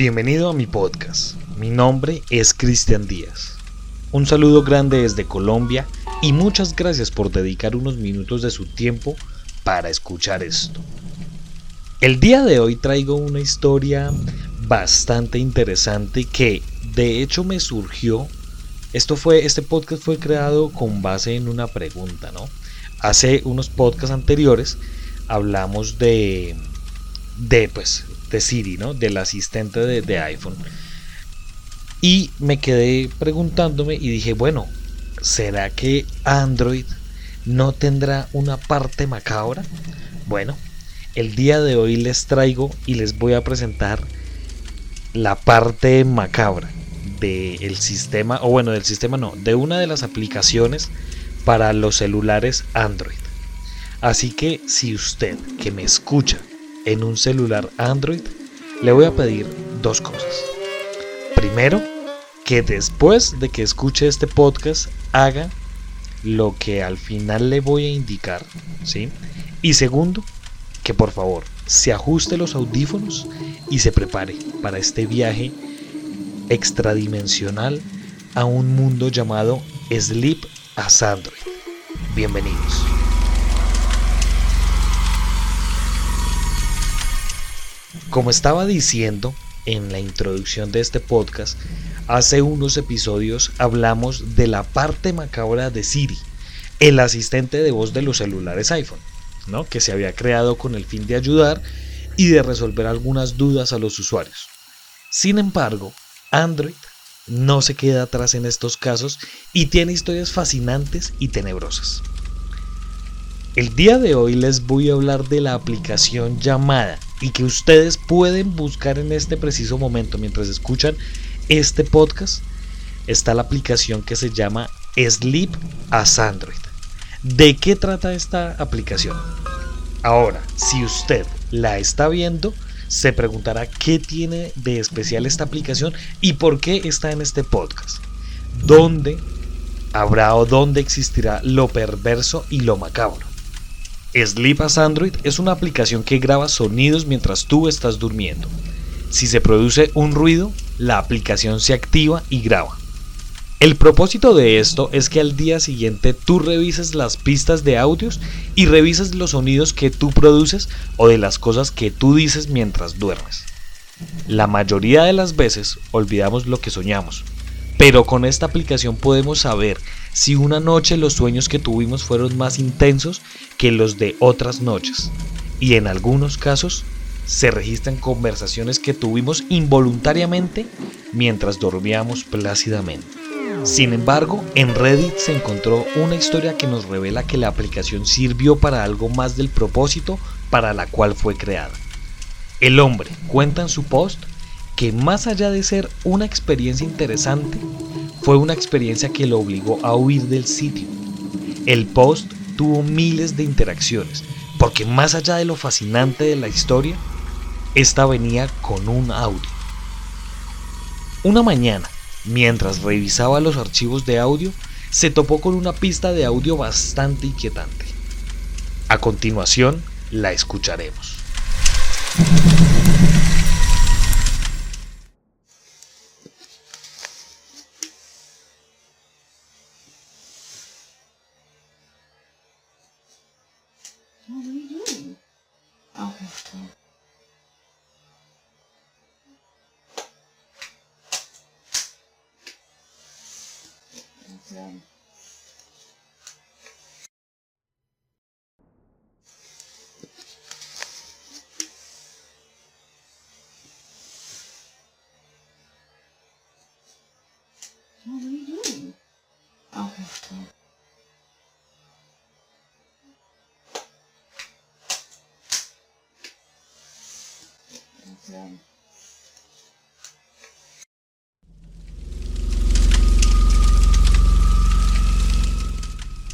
Bienvenido a mi podcast. Mi nombre es Cristian Díaz. Un saludo grande desde Colombia y muchas gracias por dedicar unos minutos de su tiempo para escuchar esto. El día de hoy traigo una historia bastante interesante que de hecho me surgió. Esto fue, este podcast fue creado con base en una pregunta, ¿no? Hace unos podcasts anteriores hablamos de, de pues, de Siri, ¿no? Del asistente de, iPhone. Y me quedé preguntándome y dije, bueno, ¿será que Android no tendrá una parte macabra? Bueno, el día de hoy les traigo y les voy a presentar la parte macabra del sistema, o bueno, del sistema no, de una de las aplicaciones para los celulares Android. Así que si usted que me escucha en un celular Android, le voy a pedir dos cosas. Primero, que después de que escuche este podcast haga lo que al final le voy a indicar, ¿sí? Y segundo, que por favor se ajuste los audífonos y se prepare para este viaje extradimensional a un mundo llamado Sleep as Android. Bienvenidos. Como estaba diciendo en la introducción de este podcast, hace unos episodios hablamos de la parte macabra de Siri, el asistente de voz de los celulares iPhone, ¿no? que se había creado con el fin de ayudar y de resolver algunas dudas a los usuarios. Sin embargo, Android no se queda atrás en estos casos y tiene historias fascinantes y tenebrosas. El día de hoy les voy a hablar de la aplicación llamada y que ustedes pueden buscar en este preciso momento mientras escuchan este podcast, está la aplicación que se llama Sleep as Android. ¿De qué trata esta aplicación? Ahora, si usted la está viendo, se preguntará qué tiene de especial esta aplicación y por qué está en este podcast. ¿Dónde habrá o dónde existirá lo perverso y lo macabro? Sleep as Android es una aplicación que graba sonidos mientras tú estás durmiendo. Si se produce un ruido, la aplicación se activa y graba. El propósito de esto es que al día siguiente tú revises las pistas de audios y revises los sonidos que tú produces o de las cosas que tú dices mientras duermes. La mayoría de las veces olvidamos lo que soñamos, pero con esta aplicación podemos saber si una noche los sueños que tuvimos fueron más intensos que los de otras noches. Y en algunos casos se registran conversaciones que tuvimos involuntariamente mientras dormíamos plácidamente. Sin embargo, en Reddit se encontró una historia que nos revela que la aplicación sirvió para algo más del propósito para la cual fue creada. El hombre cuenta en su post que más allá de ser una experiencia interesante, fue una experiencia que lo obligó a huir del sitio. El post tuvo miles de interacciones, porque más allá de lo fascinante de la historia, esta venía con un audio. Una mañana, mientras revisaba los archivos de audio, se topó con una pista de audio bastante inquietante. A continuación, la escucharemos. often. What are you doing? I'll have to.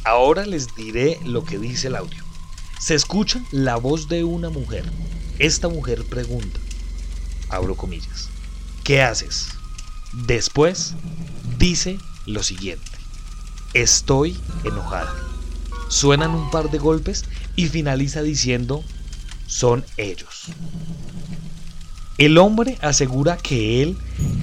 Ahora les diré lo que dice el audio. Se escucha la voz de una mujer. Esta mujer pregunta, abro comillas, ¿qué haces? Después dice lo siguiente, estoy enojada. Suenan un par de golpes y finaliza diciendo, son ellos. El hombre asegura que él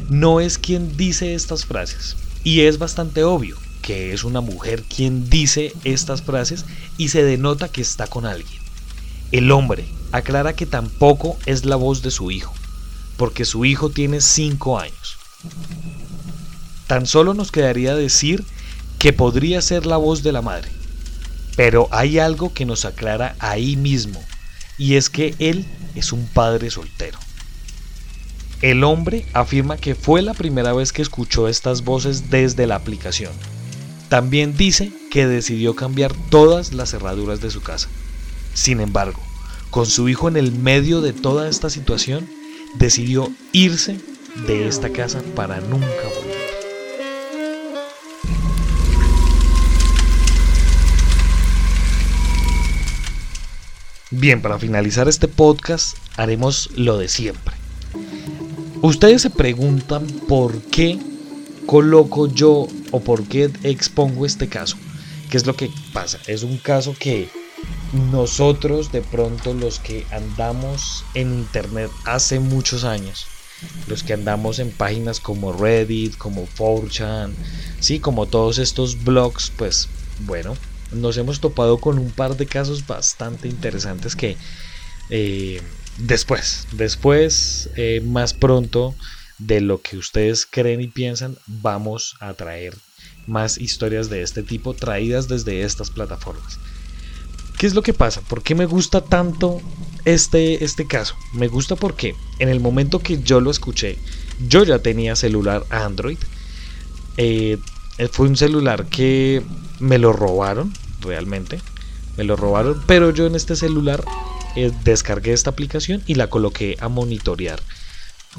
no es quien dice estas frases. Y es bastante obvio que es una mujer quien dice estas frases y se denota que está con alguien. El hombre aclara que tampoco es la voz de su hijo, porque su hijo tiene 5 años. Tan solo nos quedaría decir que podría ser la voz de la madre. Pero hay algo que nos aclara ahí mismo, y es que él es un padre soltero. El hombre afirma que fue la primera vez que escuchó estas voces desde la aplicación. También dice que decidió cambiar todas las cerraduras de su casa. Sin embargo, con su hijo en el medio de toda esta situación, decidió irse de esta casa para nunca volver. Bien, para finalizar este podcast haremos lo de siempre. Ustedes se preguntan por qué coloco yo o por qué expongo este caso. ¿Qué es lo que pasa? Es un caso que nosotros de pronto los que andamos en internet hace muchos años, los que andamos en páginas como Reddit, como 4chan, sí, como todos estos blogs, pues bueno, nos hemos topado con un par de casos bastante interesantes que eh, después, después, eh, más pronto de lo que ustedes creen y piensan, vamos a traer más historias de este tipo traídas desde estas plataformas. ¿Qué es lo que pasa? ¿Por qué me gusta tanto este, este caso? Me gusta porque en el momento que yo lo escuché, yo ya tenía celular Android. Eh, fue un celular que me lo robaron realmente. Me lo robaron, pero yo en este celular eh, descargué esta aplicación y la coloqué a monitorear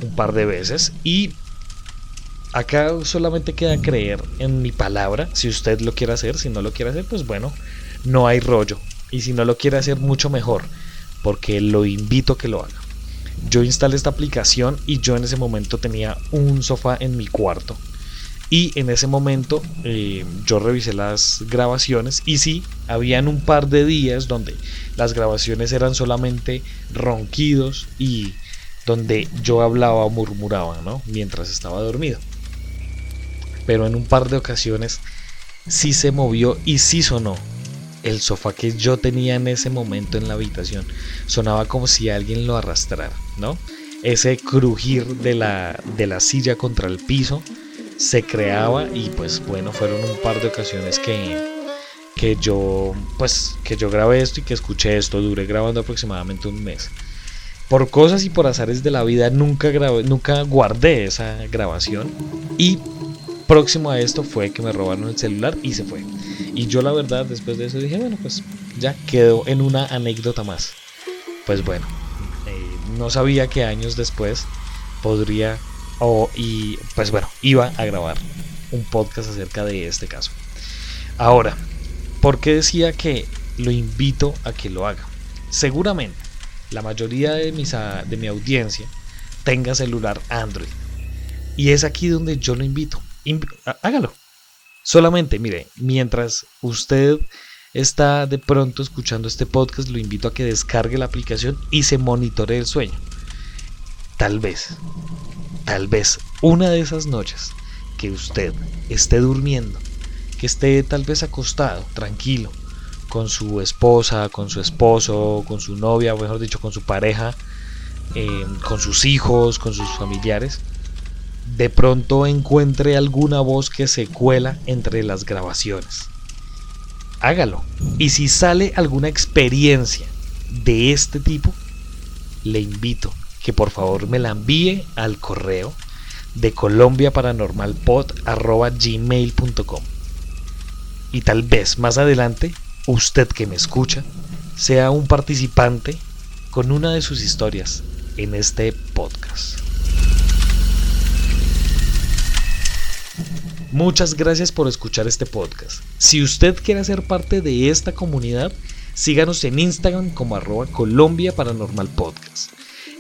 un par de veces. Y acá solamente queda creer en mi palabra. Si usted lo quiere hacer, si no lo quiere hacer, pues bueno, no hay rollo. Y si no lo quiere hacer, mucho mejor, porque lo invito a que lo haga. Yo instalé esta aplicación y yo en ese momento tenía un sofá en mi cuarto. Y en ese momento eh, yo revisé las grabaciones y sí, habían un par de días donde las grabaciones eran solamente ronquidos y donde yo hablaba o murmuraba, ¿no? Mientras estaba dormido. Pero en un par de ocasiones sí se movió y sí sonó el sofá que yo tenía en ese momento en la habitación sonaba como si alguien lo arrastrara, ¿no? Ese crujir de la, de la silla contra el piso se creaba y pues bueno, fueron un par de ocasiones que, que yo pues que yo grabé esto y que escuché esto, duré grabando aproximadamente un mes. Por cosas y por azares de la vida nunca grabé, nunca guardé esa grabación y próximo a esto fue que me robaron el celular y se fue. Y yo la verdad después de eso dije, bueno, pues ya quedó en una anécdota más. Pues bueno, eh, no sabía que años después podría y pues bueno, iba a grabar un podcast acerca de este caso. Ahora, ¿por qué decía que lo invito a que lo haga? Seguramente la mayoría de, mis, de mi audiencia tenga celular Android. Y es aquí donde yo lo invito hágalo. Solamente, mire, mientras usted está de pronto escuchando este podcast, lo invito a que descargue la aplicación y se monitoree el sueño. Tal vez, tal vez una de esas noches que usted esté durmiendo, que esté tal vez acostado, tranquilo, con su esposa, con su esposo, con su novia, o mejor dicho, con su pareja, eh, con sus hijos, con sus familiares, de pronto encuentre alguna voz que se cuela entre las grabaciones. Hágalo. Y si sale alguna experiencia de este tipo, le invito que por favor me la envíe al correo de colombiaparanormalpod.gmail.com Y tal vez más adelante, usted que me escucha, sea un participante con una de sus historias en este podcast. Muchas gracias por escuchar este podcast. Si usted quiere ser parte de esta comunidad, síganos en Instagram como arroba Colombia Paranormal Podcast.